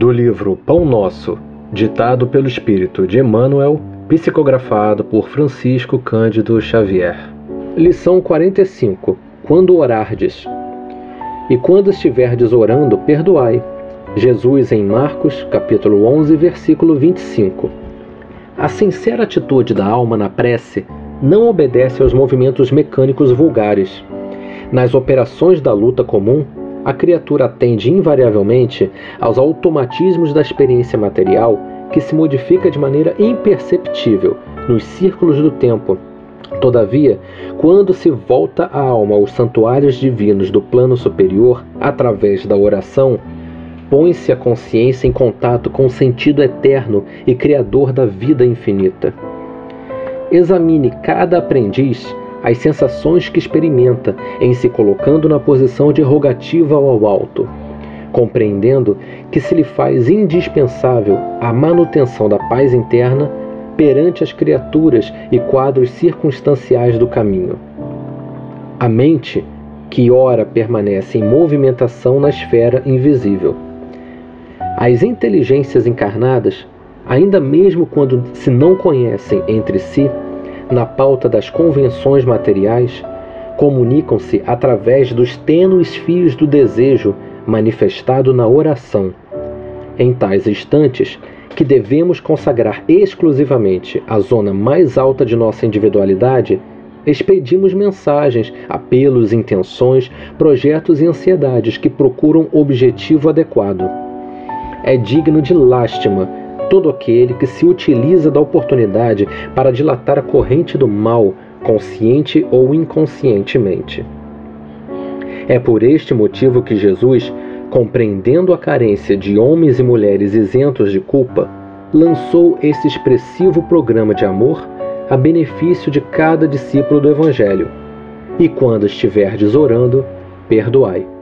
Do livro Pão Nosso, ditado pelo Espírito de Emmanuel, psicografado por Francisco Cândido Xavier. Lição 45. Quando orardes. E quando estiverdes orando, perdoai. Jesus em Marcos, capítulo 11, versículo 25. A sincera atitude da alma na prece não obedece aos movimentos mecânicos vulgares. Nas operações da luta comum, a criatura atende invariavelmente aos automatismos da experiência material que se modifica de maneira imperceptível nos círculos do tempo. Todavia, quando se volta a alma aos santuários divinos do plano superior através da oração, põe-se a consciência em contato com o sentido eterno e criador da vida infinita. Examine cada aprendiz as sensações que experimenta em se colocando na posição de rogativa ao alto, compreendendo que se lhe faz indispensável a manutenção da paz interna perante as criaturas e quadros circunstanciais do caminho. A mente, que ora permanece em movimentação na esfera invisível. As inteligências encarnadas, ainda mesmo quando se não conhecem entre si, na pauta das convenções materiais, comunicam-se através dos tênues fios do desejo manifestado na oração. Em tais instantes, que devemos consagrar exclusivamente a zona mais alta de nossa individualidade, expedimos mensagens, apelos, intenções, projetos e ansiedades que procuram objetivo adequado. É digno de lástima todo aquele que se utiliza da oportunidade para dilatar a corrente do mal, consciente ou inconscientemente. É por este motivo que Jesus, compreendendo a carência de homens e mulheres isentos de culpa, lançou esse expressivo programa de amor a benefício de cada discípulo do Evangelho. E quando estiverdes orando, perdoai.